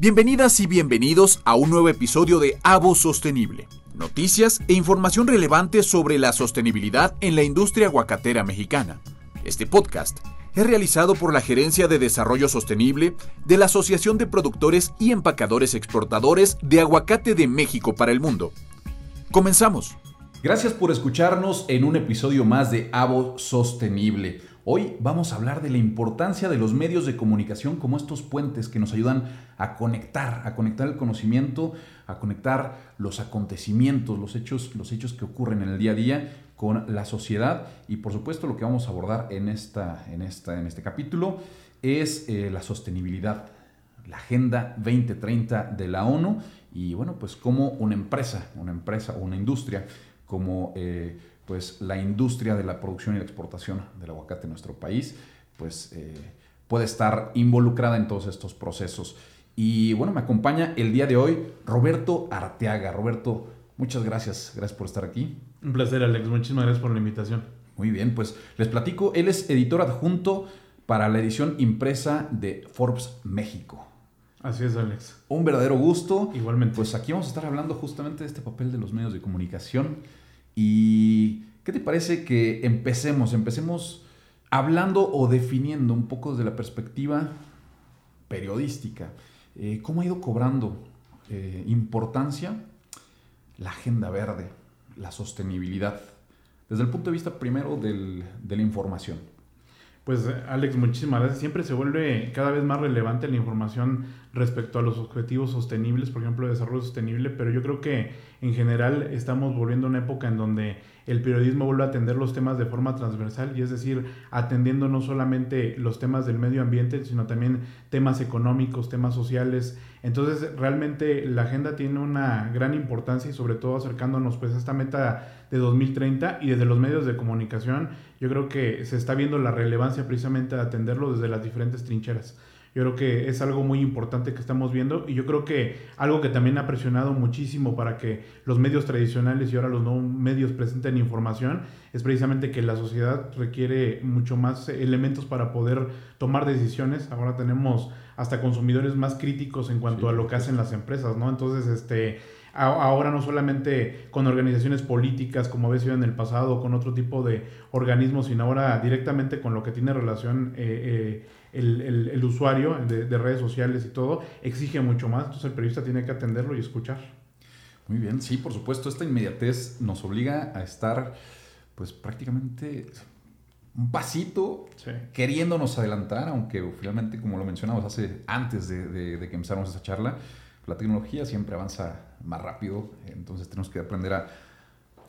Bienvenidas y bienvenidos a un nuevo episodio de Avo Sostenible. Noticias e información relevante sobre la sostenibilidad en la industria aguacatera mexicana. Este podcast es realizado por la Gerencia de Desarrollo Sostenible de la Asociación de Productores y Empacadores Exportadores de Aguacate de México para el Mundo. Comenzamos. Gracias por escucharnos en un episodio más de Avo Sostenible. Hoy vamos a hablar de la importancia de los medios de comunicación como estos puentes que nos ayudan a conectar, a conectar el conocimiento, a conectar los acontecimientos, los hechos, los hechos que ocurren en el día a día con la sociedad. Y por supuesto lo que vamos a abordar en, esta, en, esta, en este capítulo es eh, la sostenibilidad, la Agenda 2030 de la ONU. Y bueno, pues como una empresa, una empresa o una industria como eh, pues la industria de la producción y la exportación del aguacate en nuestro país, pues eh, puede estar involucrada en todos estos procesos. Y bueno, me acompaña el día de hoy Roberto Arteaga. Roberto, muchas gracias, gracias por estar aquí. Un placer, Alex, muchísimas gracias por la invitación. Muy bien, pues les platico, él es editor adjunto para la edición impresa de Forbes México. Así es, Alex. Un verdadero gusto. Igualmente. Pues aquí vamos a estar hablando justamente de este papel de los medios de comunicación ¿Y qué te parece que empecemos? Empecemos hablando o definiendo un poco desde la perspectiva periodística. Eh, ¿Cómo ha ido cobrando eh, importancia la agenda verde, la sostenibilidad? Desde el punto de vista primero de la información. Pues Alex, muchísimas gracias. Siempre se vuelve cada vez más relevante la información respecto a los objetivos sostenibles, por ejemplo, de desarrollo sostenible, pero yo creo que en general estamos volviendo a una época en donde el periodismo vuelve a atender los temas de forma transversal y es decir, atendiendo no solamente los temas del medio ambiente, sino también temas económicos, temas sociales. Entonces, realmente la agenda tiene una gran importancia y sobre todo acercándonos pues a esta meta de 2030 y desde los medios de comunicación, yo creo que se está viendo la relevancia precisamente de atenderlo desde las diferentes trincheras. Yo creo que es algo muy importante que estamos viendo y yo creo que algo que también ha presionado muchísimo para que los medios tradicionales y ahora los nuevos medios presenten información es precisamente que la sociedad requiere mucho más elementos para poder tomar decisiones. Ahora tenemos hasta consumidores más críticos en cuanto a lo que hacen las empresas, ¿no? Entonces, este ahora no solamente con organizaciones políticas como había sido en el pasado, con otro tipo de organismos, sino ahora directamente con lo que tiene relación eh, eh, el, usuario de, redes sociales y todo, exige mucho más, entonces el periodista tiene que atenderlo y escuchar. Muy bien, sí, por supuesto, esta inmediatez nos obliga a estar pues prácticamente un pasito queriéndonos adelantar, aunque finalmente, como lo mencionamos hace antes de, de que empezáramos esa charla, la tecnología siempre avanza más rápido, entonces tenemos que aprender a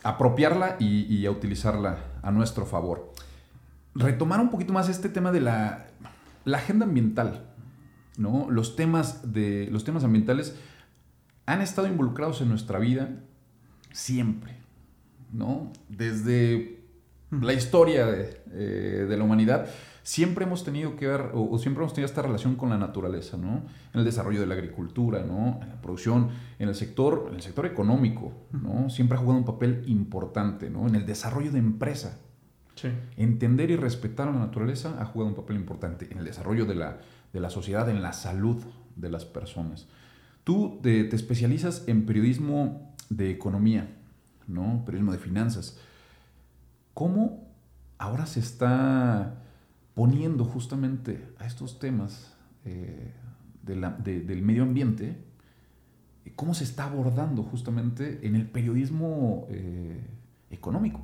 apropiarla y, a utilizarla a nuestro favor. Retomar un poquito más este tema de la, agenda ambiental, ¿no? Los temas, de, los temas ambientales han estado involucrados en nuestra vida siempre, ¿no? Desde la historia de, eh, de la humanidad siempre hemos tenido que ver, o, siempre hemos tenido esta relación con la naturaleza, ¿no? En el desarrollo de la agricultura, ¿no? En la producción, en el sector, en el sector económico, ¿no? Siempre ha jugado un papel importante, ¿no? En el desarrollo de empresa. Sí. Entender y respetar a la naturaleza ha jugado un papel importante en el desarrollo de la, de la sociedad, en la salud de las personas. Tú te, te especializas en periodismo de economía, ¿no? Periodismo de finanzas. ¿Cómo ahora se está poniendo justamente a estos temas eh, del medio ambiente, cómo se está abordando justamente en el periodismo eh, económico.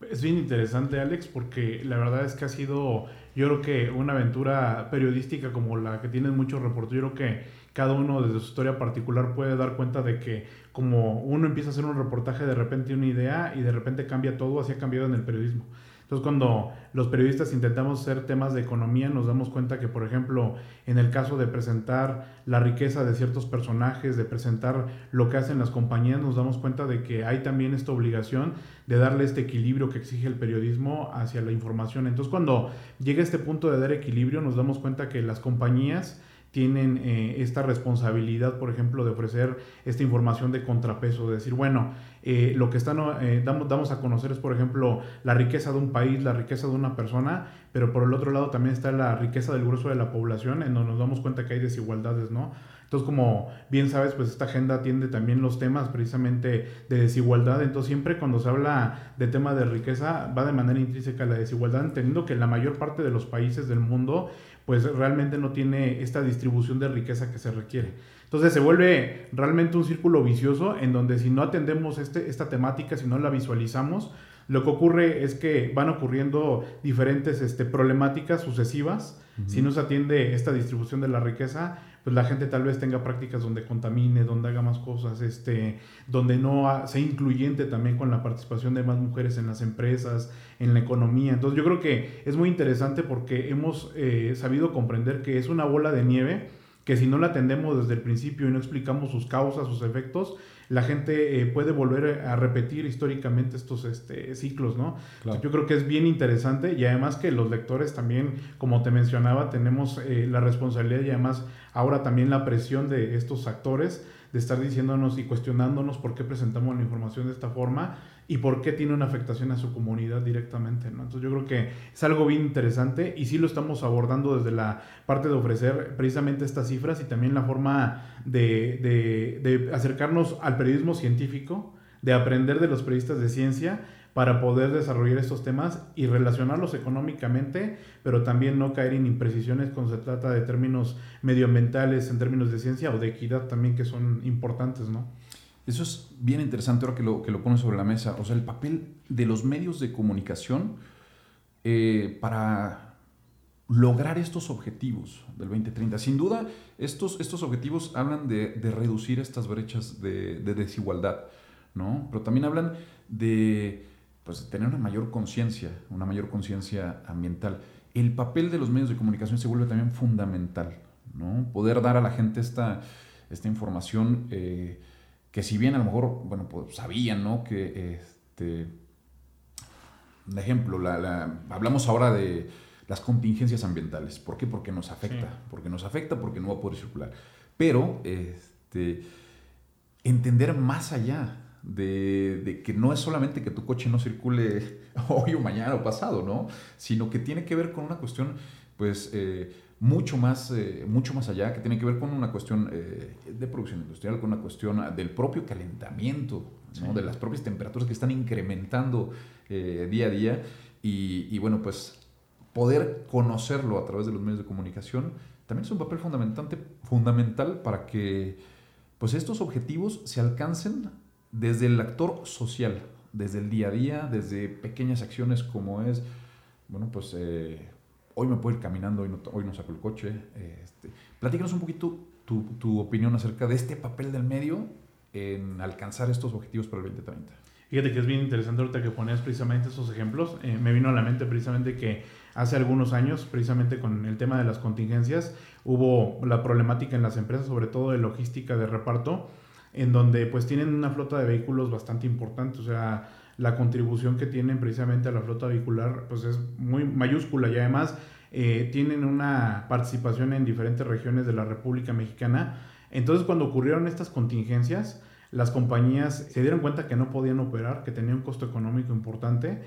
Es bien interesante, Alex, porque la verdad es que ha sido, yo creo que una aventura periodística como la que tienen muchos reporteros. Yo creo que cada uno desde su historia particular puede dar cuenta de que como uno empieza a hacer un reportaje, de repente una idea y de repente cambia todo, así ha cambiado en el periodismo. Entonces, cuando los periodistas intentamos hacer temas de economía, nos damos cuenta que, por ejemplo, en el caso de presentar la riqueza de ciertos personajes, de presentar lo que hacen las compañías, nos damos cuenta de que hay también esta obligación de darle este equilibrio que exige el periodismo hacia la información. Entonces, cuando llega este punto de dar equilibrio, nos damos cuenta que las compañías tienen eh, esta responsabilidad, por ejemplo, de ofrecer esta información de contrapeso, de decir, bueno, eh, lo que están, eh, damos, damos a conocer es, por ejemplo, la riqueza de un país, la riqueza de una persona, pero por el otro lado también está la riqueza del grueso de la población, en donde nos damos cuenta que hay desigualdades, ¿no? Entonces, como bien sabes, pues esta agenda atiende también los temas precisamente de desigualdad. Entonces, siempre cuando se habla de tema de riqueza, va de manera intrínseca la desigualdad, entendiendo que la mayor parte de los países del mundo, pues realmente no tiene esta distribución de riqueza que se requiere. Entonces se vuelve realmente un círculo vicioso en donde si no atendemos este, esta temática, si no la visualizamos, lo que ocurre es que van ocurriendo diferentes este, problemáticas sucesivas. Si no se atiende esta distribución de la riqueza, pues la gente tal vez tenga prácticas donde contamine, donde haga más cosas, este, donde no sea incluyente también con la participación de más mujeres en las empresas, en la economía. Entonces yo creo que es muy interesante porque hemos eh, sabido comprender que es una bola de nieve que si no la atendemos desde el principio y no explicamos sus causas, sus efectos, la gente eh, puede volver a repetir históricamente estos este, ciclos, ¿no? Yo creo que es bien interesante y además que los lectores también, como te mencionaba, tenemos eh, la responsabilidad y además ahora también la presión de estos actores de estar diciéndonos y cuestionándonos por qué presentamos la información de esta forma y por qué tiene una afectación a su comunidad directamente. ¿no? Entonces yo creo que es algo bien interesante y sí lo estamos abordando desde la parte de ofrecer precisamente estas cifras y también la forma de, de, acercarnos al periodismo científico, de aprender de los periodistas de ciencia para poder desarrollar estos temas y relacionarlos económicamente, pero también no caer en imprecisiones cuando se trata de términos medioambientales, en términos de ciencia o de equidad también que son importantes, ¿no? Eso es bien interesante ahora que lo, que lo pones sobre la mesa. O sea, el papel de los medios de comunicación eh, para lograr estos objetivos del 2030. Sin duda, estos, estos objetivos hablan de, reducir estas brechas de, desigualdad, ¿no? Pero también hablan de pues, tener una mayor conciencia, una mayor conciencia ambiental. El papel de los medios de comunicación se vuelve también fundamental, ¿no? Poder dar a la gente esta, esta información eh, que si bien a lo mejor, bueno, pues sabían, ¿no? Que, este, un ejemplo, la, hablamos ahora de las contingencias ambientales. ¿Por qué? Porque nos afecta. Porque nos afecta, porque no va a poder circular. Pero, este, entender más allá de, de, que no es solamente que tu coche no circule hoy o mañana o pasado, ¿no? Sino que tiene que ver con una cuestión, pues, eh, mucho más, eh, mucho más allá, que tiene que ver con una cuestión eh, de producción industrial, con una cuestión del propio calentamiento, de las propias temperaturas que están incrementando eh, día a día. Y, y, bueno, pues poder conocerlo a través de los medios de comunicación también es un papel fundamental, fundamental para que pues estos objetivos se alcancen desde el actor social, desde el día a día, desde pequeñas acciones como es, bueno, pues hoy me puedo ir caminando, hoy no, saco el coche. Este, un poquito tu, tu, opinión acerca de este papel del medio en alcanzar estos objetivos para el 2030. Fíjate que es bien interesante ahorita que pones precisamente esos ejemplos. Eh, me vino a la mente precisamente que hace algunos años, precisamente con el tema de las contingencias, hubo la problemática en las empresas, sobre todo de logística de reparto, en donde pues tienen una flota de vehículos bastante importante. O sea, la contribución que tienen precisamente a la flota vehicular pues es muy mayúscula y además eh, tienen una participación en diferentes regiones de la República Mexicana. Entonces cuando ocurrieron estas contingencias, las compañías se dieron cuenta que no podían operar, que tenía un costo económico importante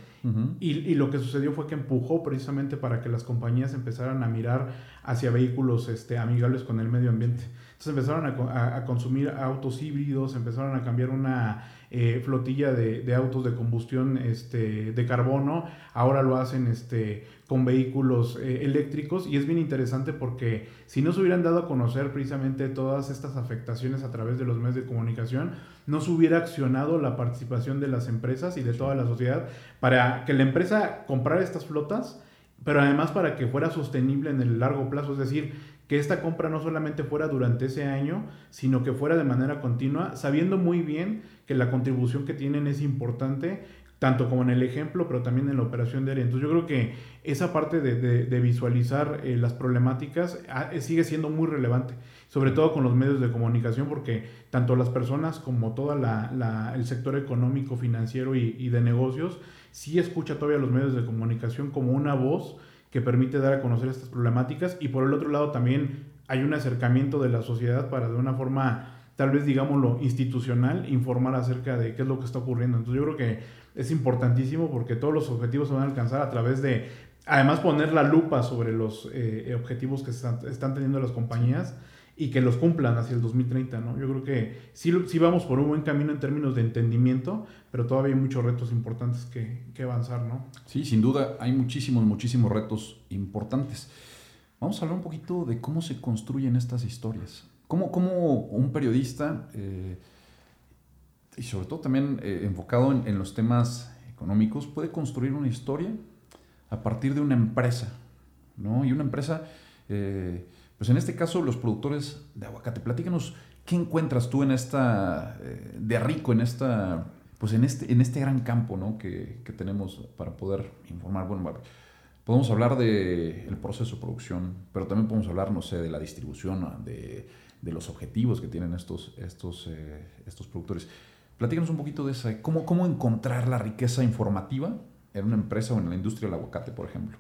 y, y, lo que sucedió fue que empujó precisamente para que las compañías empezaran a mirar hacia vehículos este, amigables con el medio ambiente. Entonces empezaron a, consumir autos híbridos, empezaron a cambiar una eh, flotilla de, autos de combustión este, de carbono, ahora lo hacen este, con vehículos eh, eléctricos. Y es bien interesante porque si no se hubieran dado a conocer precisamente todas estas afectaciones a través de los medios de comunicación, no se hubiera accionado la participación de las empresas y de toda la sociedad para que la empresa comprara estas flotas, pero además para que fuera sostenible en el largo plazo, es decir, que esta compra no solamente fuera durante ese año, sino que fuera de manera continua, sabiendo muy bien que la contribución que tienen es importante, tanto como en el ejemplo, pero también en la operación diaria. Entonces yo creo que esa parte de, visualizar eh, las problemáticas ah, eh, sigue siendo muy relevante, sobre todo con los medios de comunicación, porque tanto las personas como todo el sector económico, financiero y, y de negocios, sí escucha todavía los medios de comunicación como una voz que permite dar a conocer estas problemáticas y por el otro lado también hay un acercamiento de la sociedad para de una forma tal vez digámoslo institucional informar acerca de qué es lo que está ocurriendo. Entonces yo creo que es importantísimo porque todos los objetivos se van a alcanzar a través de además poner la lupa sobre los eh, objetivos que están, están teniendo las compañías y que los cumplan hacia el 2030, ¿no? Yo creo que sí, sí vamos por un buen camino en términos de entendimiento, pero todavía hay muchos retos importantes que, que avanzar, ¿no? Sí, sin duda hay muchísimos, muchísimos retos importantes. Vamos a hablar un poquito de cómo se construyen estas historias. Cómo, cómo un periodista, eh, y sobre todo también eh, enfocado en, en, los temas económicos, puede construir una historia a partir de una empresa, ¿no? Y una empresa... Eh, pues en este caso, los productores de aguacate, platícanos, ¿qué encuentras tú en esta, eh, de rico, en esta, pues en este, en este gran campo, ¿no? Que, que tenemos para poder informar. Bueno, podemos hablar del el proceso de producción, pero también podemos hablar, no sé, de la distribución, de, de los objetivos que tienen estos, estos, eh, estos productores. Platícanos un poquito de esa, ¿cómo, cómo encontrar la riqueza informativa en una empresa o en la industria del aguacate, por ejemplo.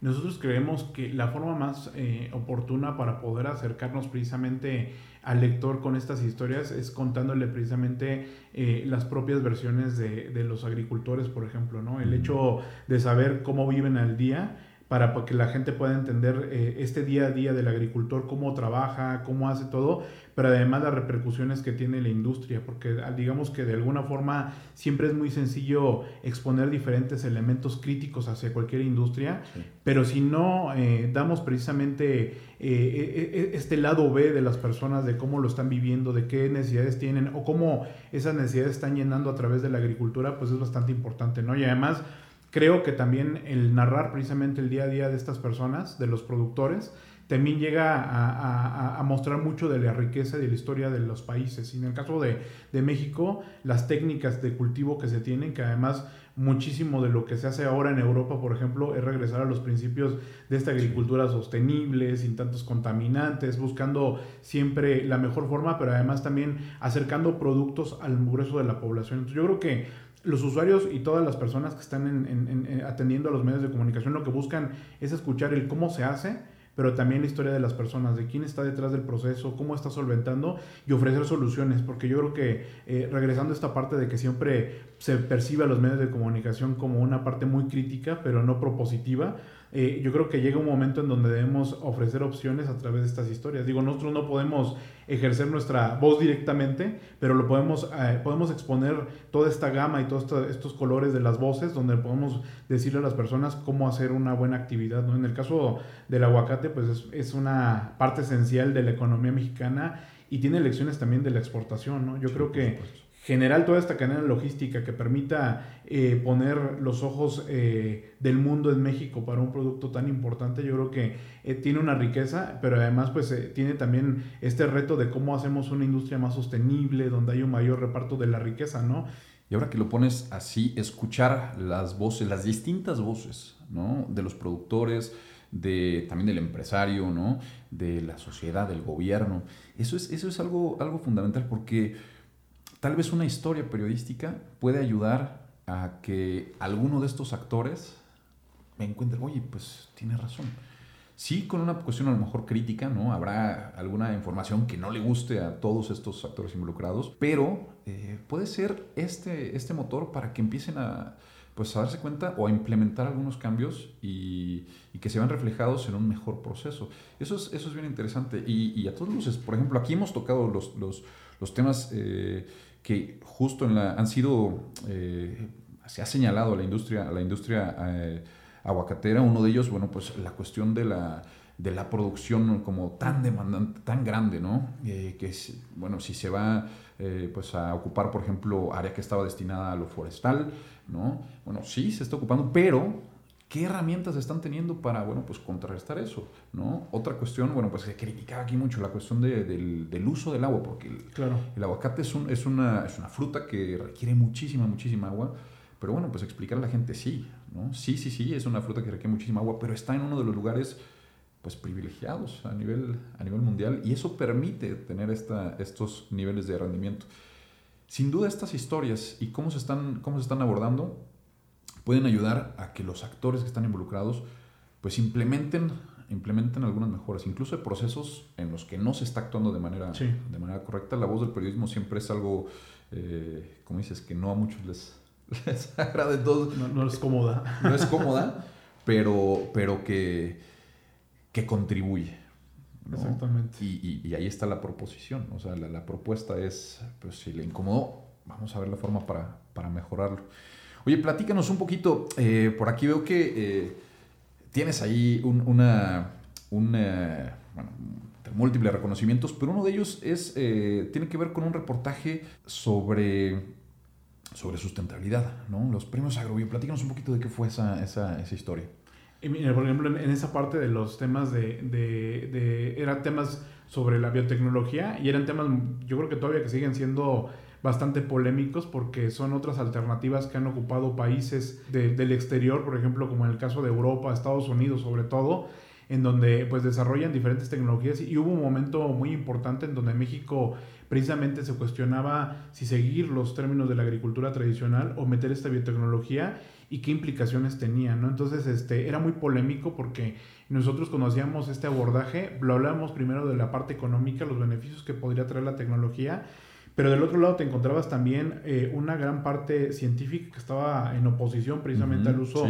Nosotros creemos que la forma más eh, oportuna para poder acercarnos precisamente al lector con estas historias es contándole precisamente eh, las propias versiones de, de, los agricultores, por ejemplo, ¿no? El hecho de saber cómo viven al día para que la gente pueda entender eh, este día a día del agricultor, cómo trabaja, cómo hace todo, pero además las repercusiones que tiene la industria, porque ah, digamos que de alguna forma siempre es muy sencillo exponer diferentes elementos críticos hacia cualquier industria, sí. pero si no eh, damos precisamente eh, este lado B de las personas, de cómo lo están viviendo, de qué necesidades tienen o cómo esas necesidades están llenando a través de la agricultura, pues es bastante importante, ¿no? Y además creo que también el narrar precisamente el día a día de estas personas, de los productores, también llega a, a, a, mostrar mucho de la riqueza y de la historia de los países. Y en el caso de, de, México, las técnicas de cultivo que se tienen, que además muchísimo de lo que se hace ahora en Europa, por ejemplo, es regresar a los principios de esta agricultura sostenible, sin tantos contaminantes, buscando siempre la mejor forma, pero además también acercando productos al grueso de la población. Entonces yo creo que los usuarios y todas las personas que están en, en, en, atendiendo a los medios de comunicación lo que buscan es escuchar el cómo se hace, pero también la historia de las personas, de quién está detrás del proceso, cómo está solventando y ofrecer soluciones, porque yo creo que eh, regresando a esta parte de que siempre se percibe a los medios de comunicación como una parte muy crítica, pero no propositiva, eh, yo creo que llega un momento en donde debemos ofrecer opciones a través de estas historias. Digo, nosotros no podemos ejercer nuestra voz directamente, pero lo podemos, eh, podemos exponer toda esta gama y todos esto, estos colores de las voces, donde podemos decirle a las personas cómo hacer una buena actividad. ¿no? En el caso del aguacate, pues es, es una parte esencial de la economía mexicana y tiene lecciones también de la exportación. ¿no? Yo creo que generar toda esta cadena logística que permita eh, poner los ojos eh, del mundo en México para un producto tan importante, yo creo que eh, tiene una riqueza, pero además pues tiene también este reto de cómo hacemos una industria más sostenible, donde hay un mayor reparto de la riqueza, ¿no? Y ahora que lo pones así, escuchar las voces, las distintas voces, ¿no? De los productores, de, también del empresario, ¿no? De la sociedad, del gobierno. Eso es, eso es algo, algo fundamental porque tal vez una historia periodística puede ayudar a que alguno de estos actores me encuentre, oye, pues tiene razón. Sí, con una cuestión a lo mejor crítica, ¿no? Habrá alguna información que no le guste a todos estos actores involucrados, pero eh, puede ser este, este motor para que empiecen a, pues, a darse cuenta o a implementar algunos cambios y, y, que se vean reflejados en un mejor proceso. Eso es, eso es bien interesante. Y, y a todos luces, por ejemplo, aquí hemos tocado los, los, los temas... Eh, que justo en la, han sido, eh, se ha señalado a la industria, la industria eh, aguacatera, uno de ellos, bueno, pues la cuestión de la, de la producción como tan demandante, tan grande, ¿no? Eh, que, bueno, si se va pues a ocupar, por ejemplo, área que estaba destinada a lo forestal, ¿no? Bueno, sí, se está ocupando, pero ¿Qué herramientas están teniendo para, bueno, pues contrarrestar eso, ¿no? Otra cuestión, bueno, pues se criticaba aquí mucho la cuestión de, del, del, uso del agua, porque el, claro. el aguacate es, un, es, una, es una fruta que requiere muchísima, muchísima agua, pero bueno, pues explicar a la gente sí, ¿no? Sí, sí, sí, es una fruta que requiere muchísima agua, pero está en uno de los lugares, pues, privilegiados a nivel, a nivel mundial, y eso permite tener esta, estos niveles de rendimiento. Sin duda estas historias y cómo se están, cómo se están abordando, pueden ayudar a que los actores que están involucrados pues implementen, implementen algunas mejoras, incluso de procesos en los que no se está actuando de manera, sí. de manera correcta. La voz del periodismo siempre es algo, eh, como dices, que no a muchos les, les agrada. Entonces, no, no es cómoda. No es cómoda, pero, pero que, que contribuye. Exactamente. Y, ahí está la proposición, o sea, la, propuesta es, pues si le incomodó, vamos a ver la forma para, para mejorarlo. Oye, platícanos un poquito, eh, por aquí veo que eh, tienes ahí una, una bueno, múltiples reconocimientos, pero uno de ellos es, eh, tiene que ver con un reportaje sobre, sobre sustentabilidad, ¿no? Los premios Agrobio. Platícanos un poquito de qué fue esa, esa, esa historia. por ejemplo, en esa parte de los temas de, de, de, eran temas sobre la biotecnología y eran temas, yo creo que todavía que siguen siendo bastante polémicos porque son otras alternativas que han ocupado países del exterior, por ejemplo, como en el caso de Europa, Estados Unidos sobre todo, en donde pues desarrollan diferentes tecnologías y hubo un momento muy importante en donde México precisamente se cuestionaba si seguir los términos de la agricultura tradicional o meter esta biotecnología y qué implicaciones tenía, ¿no? Entonces, este, era muy polémico porque nosotros cuando hacíamos este abordaje, lo hablábamos primero de la parte económica, los beneficios que podría traer la tecnología, pero del otro lado te encontrabas también eh, una gran parte científica que estaba en oposición precisamente al uso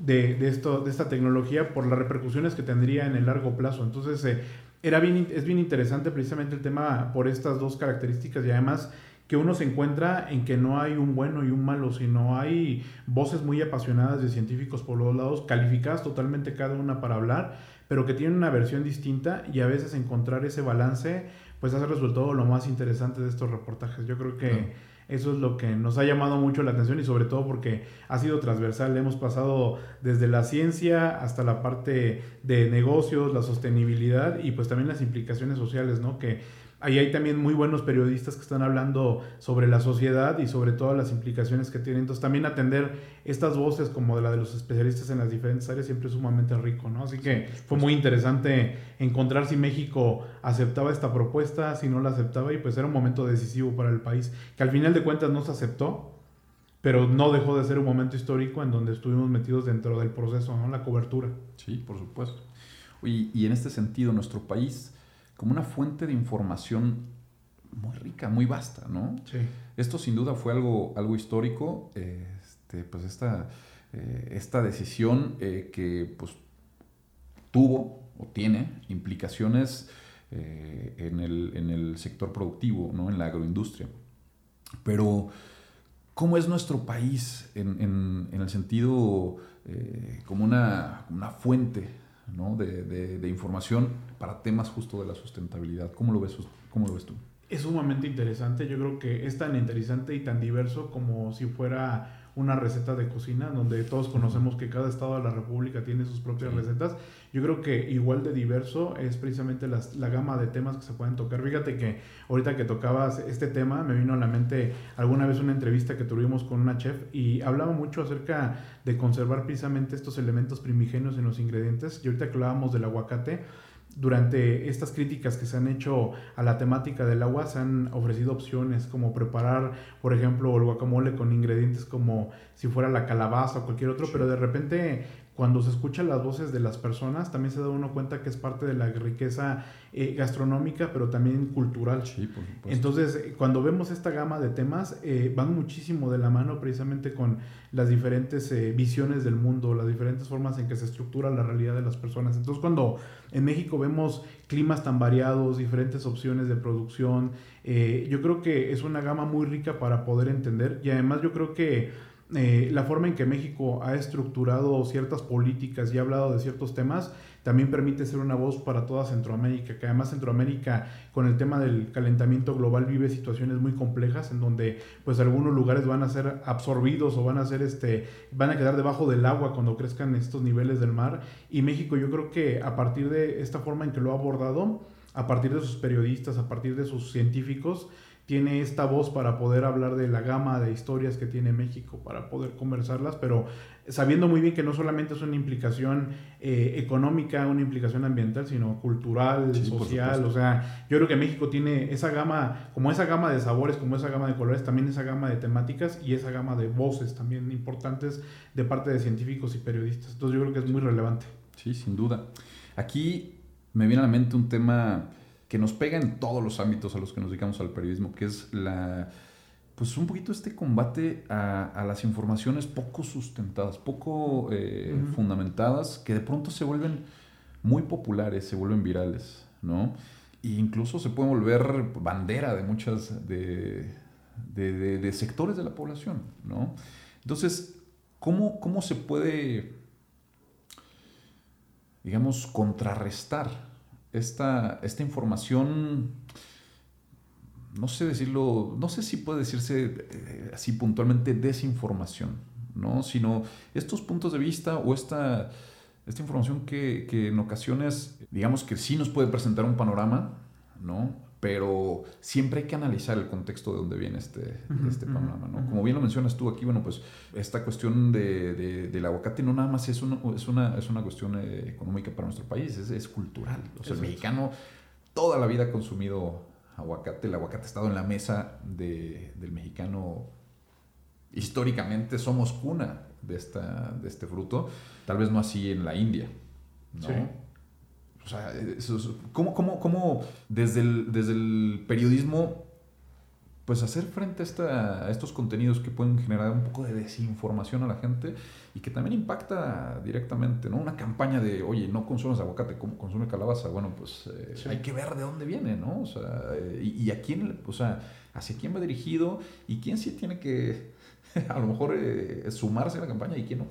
de, de, esto, de esta tecnología por las repercusiones que tendría en el largo plazo. Entonces, eh, era bien, es bien interesante precisamente el tema por estas dos características y además que uno se encuentra en que no hay un bueno y un malo, sino hay voces muy apasionadas de científicos por los dos lados, calificadas totalmente cada una para hablar, pero que tienen una versión distinta y a veces encontrar ese balance pues hace resultado lo más interesante de estos reportajes. Yo creo que eso es lo que nos ha llamado mucho la atención y sobre todo porque ha sido transversal. Hemos pasado desde la ciencia hasta la parte de negocios, la sostenibilidad y pues también las implicaciones sociales, ¿no? Que Ahí hay también muy buenos periodistas que están hablando sobre la sociedad y sobre todas las implicaciones que tiene. Entonces también atender estas voces como de la de los especialistas en las diferentes áreas siempre es sumamente rico, ¿no? Así que fue muy interesante encontrar si México aceptaba esta propuesta, si no la aceptaba y pues era un momento decisivo para el país, que al final de cuentas no se aceptó, pero no dejó de ser un momento histórico en donde estuvimos metidos dentro del proceso, ¿no? La cobertura. Sí, por supuesto. Y, y en este sentido, nuestro país como una fuente de información muy rica, muy vasta, ¿no? Sí. Esto sin duda fue algo, algo histórico, este, pues esta, eh, esta decisión eh, que pues, tuvo o tiene implicaciones eh, en, el, sector productivo, ¿no? en la agroindustria. Pero, ¿cómo es nuestro país en, el sentido como una, una fuente ¿no? de, de, información para temas justo de la sustentabilidad. ¿Cómo lo ves, cómo lo ves tú? Es sumamente interesante, yo creo que es tan interesante y tan diverso como si fuera una receta de cocina, donde todos conocemos que cada estado de la República tiene sus propias recetas. Yo creo que igual de diverso es precisamente la, gama de temas que se pueden tocar. Fíjate que ahorita que tocabas este tema, me vino a la mente alguna vez una entrevista que tuvimos con una chef y hablaba mucho acerca de conservar precisamente estos elementos primigenios en los ingredientes. Y ahorita que hablábamos del aguacate, durante estas críticas que se han hecho a la temática del agua, se han ofrecido opciones como preparar, por ejemplo, el guacamole con ingredientes como si fuera la calabaza o cualquier otro, pero de repente cuando se escuchan las voces de las personas, también se da uno cuenta que es parte de la riqueza eh, gastronómica, pero también cultural. Sí, Entonces, eh, cuando vemos esta gama de temas, eh, van muchísimo de la mano precisamente con las diferentes visiones del mundo, las diferentes formas en que se estructura la realidad de las personas. Entonces, cuando en México vemos climas tan variados, diferentes opciones de producción, yo creo que es una gama muy rica para poder entender y además yo creo que eh, la forma en que México ha estructurado ciertas políticas y ha hablado de ciertos temas también permite ser una voz para toda Centroamérica, que además Centroamérica con el tema del calentamiento global vive situaciones muy complejas en donde pues algunos lugares van a ser absorbidos o van a ser este van a quedar debajo del agua cuando crezcan estos niveles del mar. Y México yo creo que a partir de esta forma en que lo ha abordado, a partir de sus periodistas, a partir de sus científicos, tiene esta voz para poder hablar de la gama de historias que tiene México, para poder conversarlas, pero sabiendo muy bien que no solamente es una implicación eh, económica, una implicación ambiental, sino cultural, social, o sea, yo creo que México tiene esa gama, como esa gama de sabores, como esa gama de colores, también esa gama de temáticas y esa gama de voces también importantes de parte de científicos y periodistas. Entonces yo creo que es muy relevante. Sí, sin duda. Aquí me viene a la mente un tema que nos pega en todos los ámbitos a los que nos dedicamos al periodismo, que es la pues un poquito este combate a, las informaciones poco sustentadas, poco eh, fundamentadas, que de pronto se vuelven muy populares, se vuelven virales. ¿no? E incluso se puede volver bandera de muchas de, de, sectores de la población, ¿no? Entonces, ¿cómo, cómo se puede, digamos, contrarrestar esta, esta información? No sé decirlo, no sé si puede decirse eh, así puntualmente desinformación, ¿no? Sino estos puntos de vista o esta esta información que, que, en ocasiones, digamos que sí nos puede presentar un panorama, ¿no? Pero siempre hay que analizar el contexto de dónde viene este, este panorama, ¿no? Como bien lo mencionas tú aquí, bueno, pues esta cuestión de, del aguacate no nada más es una, es una, es una cuestión eh, económica para nuestro país, es, es cultural. O sea, el mexicano toda la vida ha consumido aguacate, el aguacate ha estado en la mesa de, del mexicano históricamente, somos cuna de, esta, de este fruto. Tal vez no así en la India. ¿no? O sea, ¿cómo, cómo, cómo desde, el, desde el periodismo pues hacer frente a, esta, a, estos contenidos que pueden generar un poco de desinformación a la gente y que también impacta directamente, ¿no? Una campaña de, oye, no consumes aguacate, consume calabaza. Bueno, pues eh, hay que ver de dónde viene, ¿no? O sea, eh, y, a quién, o sea, hacia quién va dirigido y quién sí tiene que, a lo mejor, eh, sumarse a la campaña y quién no.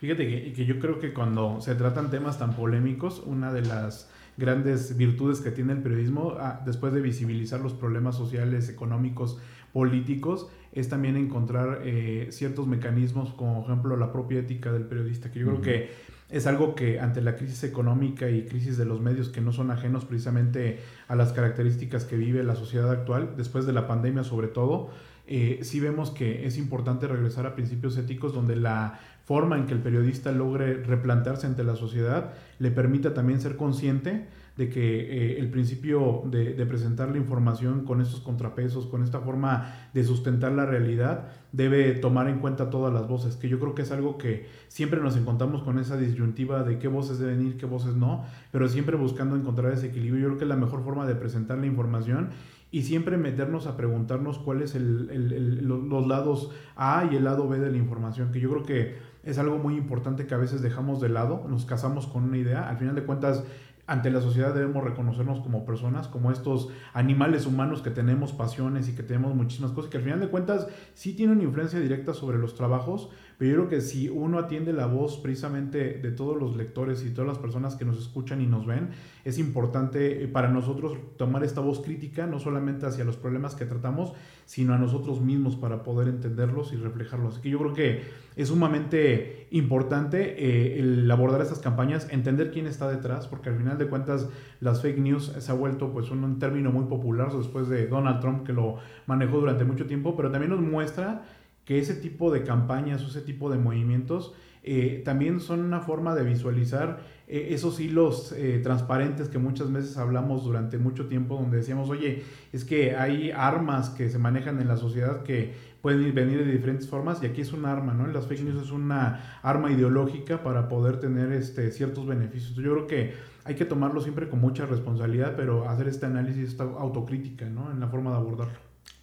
Fíjate que, que, yo creo que cuando se tratan temas tan polémicos, una de las grandes virtudes que tiene el periodismo, ah, después de visibilizar los problemas sociales, económicos, políticos, es también encontrar eh, ciertos mecanismos, como ejemplo la propia ética del periodista, que yo creo que es algo que ante la crisis económica y crisis de los medios que no son ajenos precisamente a las características que vive la sociedad actual, después de la pandemia sobre todo, eh, sí vemos que es importante regresar a principios éticos donde la forma en que el periodista logre replantearse ante la sociedad le permita también ser consciente de que eh, el principio de, presentar la información con estos contrapesos, con esta forma de sustentar la realidad, debe tomar en cuenta todas las voces, que yo creo que es algo que siempre nos encontramos con esa disyuntiva de qué voces deben ir, qué voces no, pero siempre buscando encontrar ese equilibrio. Yo creo que es la mejor forma de presentar la información y siempre meternos a preguntarnos cuáles el, los lados A y el lado B de la información, que yo creo que es algo muy importante que a veces dejamos de lado, nos casamos con una idea, al final de cuentas ante la sociedad debemos reconocernos como personas, como estos animales humanos que tenemos pasiones y que tenemos muchísimas cosas, que al final de cuentas sí tienen influencia directa sobre los trabajos, pero yo creo que si uno atiende la voz precisamente de todos los lectores y todas las personas que nos escuchan y nos ven, es importante eh, para nosotros tomar esta voz crítica, no solamente hacia los problemas que tratamos, sino a nosotros mismos para poder entenderlos y reflejarlos. Así que yo creo que es sumamente importante eh, el abordar estas campañas, entender quién está detrás, porque al final de cuentas las fake news se ha vuelto pues un, un término muy popular después de Donald Trump que lo manejó durante mucho tiempo, pero también nos muestra que ese tipo de campañas o ese tipo de movimientos eh, también son una forma de visualizar eh, esos hilos eh, transparentes que muchas veces hablamos durante mucho tiempo, donde decíamos, oye, es que hay armas que se manejan en la sociedad que pueden venir de diferentes formas y aquí es un arma, ¿no? Las fake news es una arma ideológica para poder tener este, ciertos beneficios. Yo creo que hay que tomarlo siempre con mucha responsabilidad, pero hacer este análisis, esta autocrítica, ¿no? En la forma de abordarlo.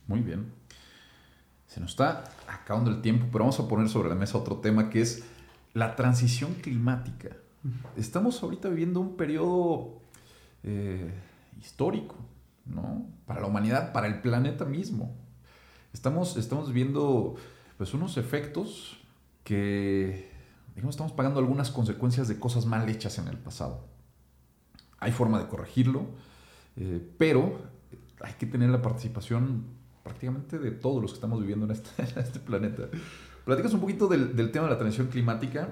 Muy bien. Se nos está acabando el tiempo, pero vamos a poner sobre la mesa otro tema que es la transición climática. Estamos ahorita viviendo un periodo eh, histórico, ¿no? Para la humanidad, para el planeta mismo. Estamos, estamos viendo pues, unos efectos que, digamos, estamos pagando algunas consecuencias de cosas mal hechas en el pasado. Hay forma de corregirlo, eh, pero hay que tener la participación prácticamente de todos los que estamos viviendo en este, este planeta. Platicas un poquito del, tema de la transición climática,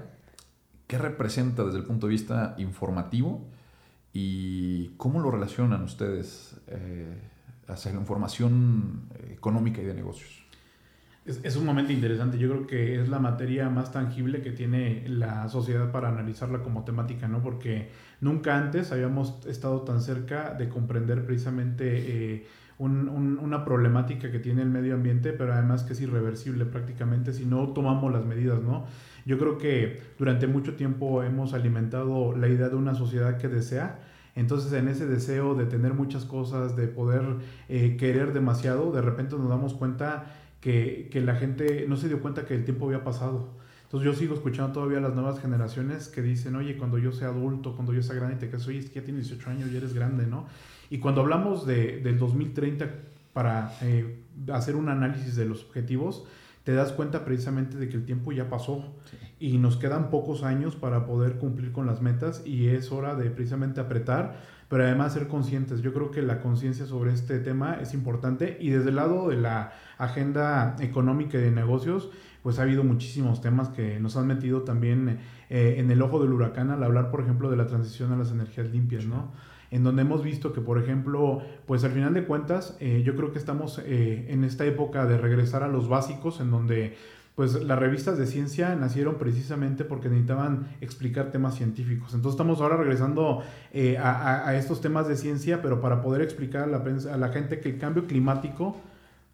qué representa desde el punto de vista informativo y cómo lo relacionan ustedes eh, hacia la información económica y de negocios. Es, es, sumamente interesante. Yo creo que es la materia más tangible que tiene la sociedad para analizarla como temática, ¿no? Porque nunca antes habíamos estado tan cerca de comprender precisamente eh, una problemática que tiene el medio ambiente, pero además que es irreversible prácticamente si no tomamos las medidas, ¿no? Yo creo que durante mucho tiempo hemos alimentado la idea de una sociedad que desea, entonces en ese deseo de tener muchas cosas, de poder eh, querer demasiado, de repente nos damos cuenta que, que, la gente no se dio cuenta que el tiempo había pasado. Entonces yo sigo escuchando todavía las nuevas generaciones que dicen, oye, cuando yo sea adulto, cuando yo sea grande, te caso, oye, es que ya tienes 18 años y eres grande, ¿no? Y cuando hablamos de, del 2030 para eh, hacer un análisis de los objetivos, te das cuenta precisamente de que el tiempo ya pasó y nos quedan pocos años para poder cumplir con las metas y es hora de precisamente apretar, pero además ser conscientes. Yo creo que la conciencia sobre este tema es importante y desde el lado de la agenda económica y de negocios, pues ha habido muchísimos temas que nos han metido también eh, en el ojo del huracán al hablar, por ejemplo, de la transición a las energías limpias, ¿no? En donde hemos visto que, por ejemplo, pues al final de cuentas, eh, yo creo que estamos eh, en esta época de regresar a los básicos, en donde pues las revistas de ciencia nacieron precisamente porque necesitaban explicar temas científicos. Entonces estamos ahora regresando eh, a, estos temas de ciencia, pero para poder explicar a la, a la gente que el cambio climático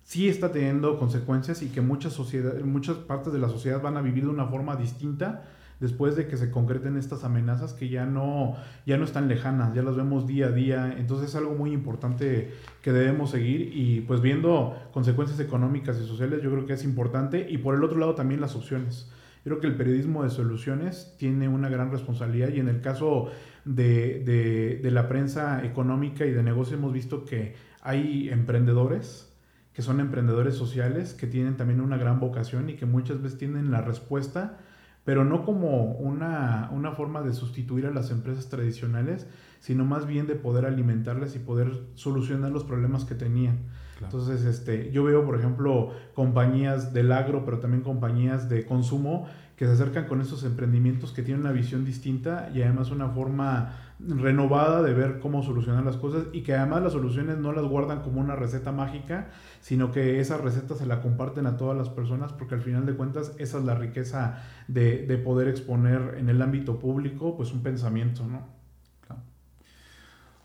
sí está teniendo consecuencias y que muchas, muchas partes de la sociedad van a vivir de una forma distinta después de que se concreten estas amenazas que ya no, ya no están lejanas, ya las vemos día a día. Entonces es algo muy importante que debemos seguir y pues viendo consecuencias económicas y sociales yo creo que es importante y por el otro lado también las opciones. Creo que el periodismo de soluciones tiene una gran responsabilidad y en el caso de, de, de la prensa económica y de negocio hemos visto que hay emprendedores que son emprendedores sociales, que tienen también una gran vocación y que muchas veces tienen la respuesta pero no como una, una, forma de sustituir a las empresas tradicionales, sino más bien de poder alimentarlas y poder solucionar los problemas que tenían. Entonces, este, yo veo, por ejemplo, compañías del agro, pero también compañías de consumo que se acercan con estos emprendimientos que tienen una visión distinta y además una forma renovada de ver cómo solucionar las cosas y que además las soluciones no las guardan como una receta mágica, sino que esa receta se la comparten a todas las personas porque al final de cuentas esa es la riqueza de, de poder exponer en el ámbito público pues un pensamiento, ¿no?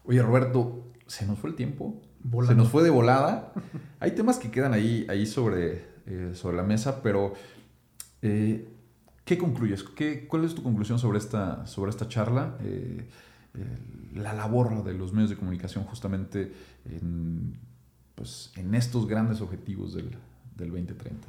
Oye Roberto, se nos fue el tiempo, se nos fue de volada. Hay temas que quedan ahí, ahí sobre, eh, sobre la mesa, pero eh, ¿qué concluyes? ¿Qué, ¿Cuál es tu conclusión sobre esta, sobre esta charla? Eh, la labor de los medios de comunicación justamente en, pues, en estos grandes objetivos del, del 2030?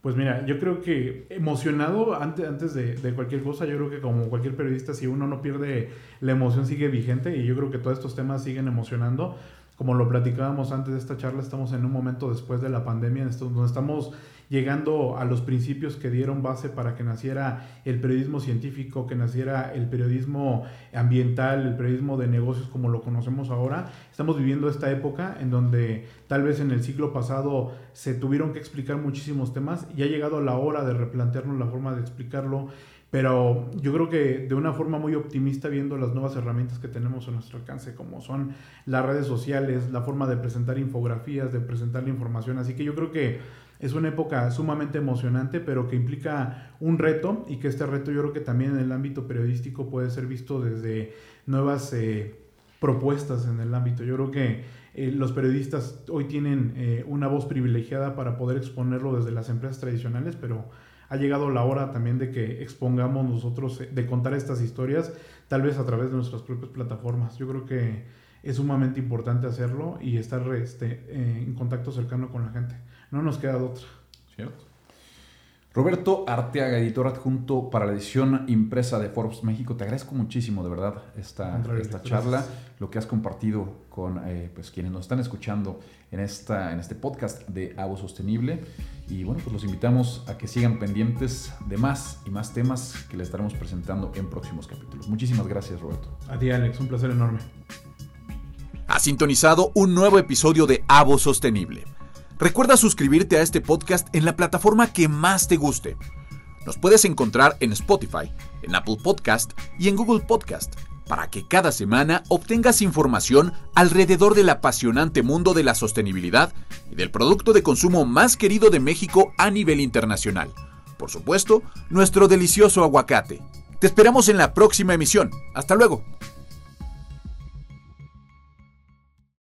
Pues mira, yo creo que emocionado antes, antes de, de, cualquier cosa, yo creo que como cualquier periodista, si uno no pierde la emoción, sigue vigente y yo creo que todos estos temas siguen emocionando. Como lo platicábamos antes de esta charla, estamos en un momento después de la pandemia, donde estamos llegando a los principios que dieron base para que naciera el periodismo científico, que naciera el periodismo ambiental, el periodismo de negocios como lo conocemos ahora. Estamos viviendo esta época en donde tal vez en el siglo pasado se tuvieron que explicar muchísimos temas y ha llegado la hora de replantearnos la forma de explicarlo pero yo creo que de una forma muy optimista viendo las nuevas herramientas que tenemos a nuestro alcance, como son las redes sociales, la forma de presentar infografías, de presentar la información. Así que yo creo que es una época sumamente emocionante, pero que implica un reto y que este reto yo creo que también en el ámbito periodístico puede ser visto desde nuevas eh, propuestas en el ámbito. Yo creo que eh, los periodistas hoy tienen eh, una voz privilegiada para poder exponerlo desde las empresas tradicionales, pero ha llegado la hora también de que expongamos nosotros, de contar estas historias, tal vez a través de nuestras propias plataformas. Yo creo que es sumamente importante hacerlo y estar este, en contacto cercano con la gente no nos queda otra. Cierto. Roberto Arteaga, editor adjunto para la edición impresa de Forbes México, te agradezco muchísimo de verdad esta, esta charla, lo que has compartido con eh, pues, quienes nos están escuchando en, esta, en este podcast de Avo Sostenible. Y bueno, pues los invitamos a que sigan pendientes de más y más temas que les estaremos presentando en próximos capítulos. Muchísimas gracias, Roberto. A ti, Alex, un placer enorme. Ha sintonizado un nuevo episodio de Avo Sostenible Recuerda suscribirte a este podcast en la plataforma que más te guste. Nos puedes encontrar en Spotify, en Apple Podcast y en Google Podcast para que cada semana obtengas información alrededor del apasionante mundo de la sostenibilidad y del producto de consumo más querido de México a nivel internacional. Por supuesto, nuestro delicioso aguacate. Te esperamos en la próxima emisión. Hasta luego.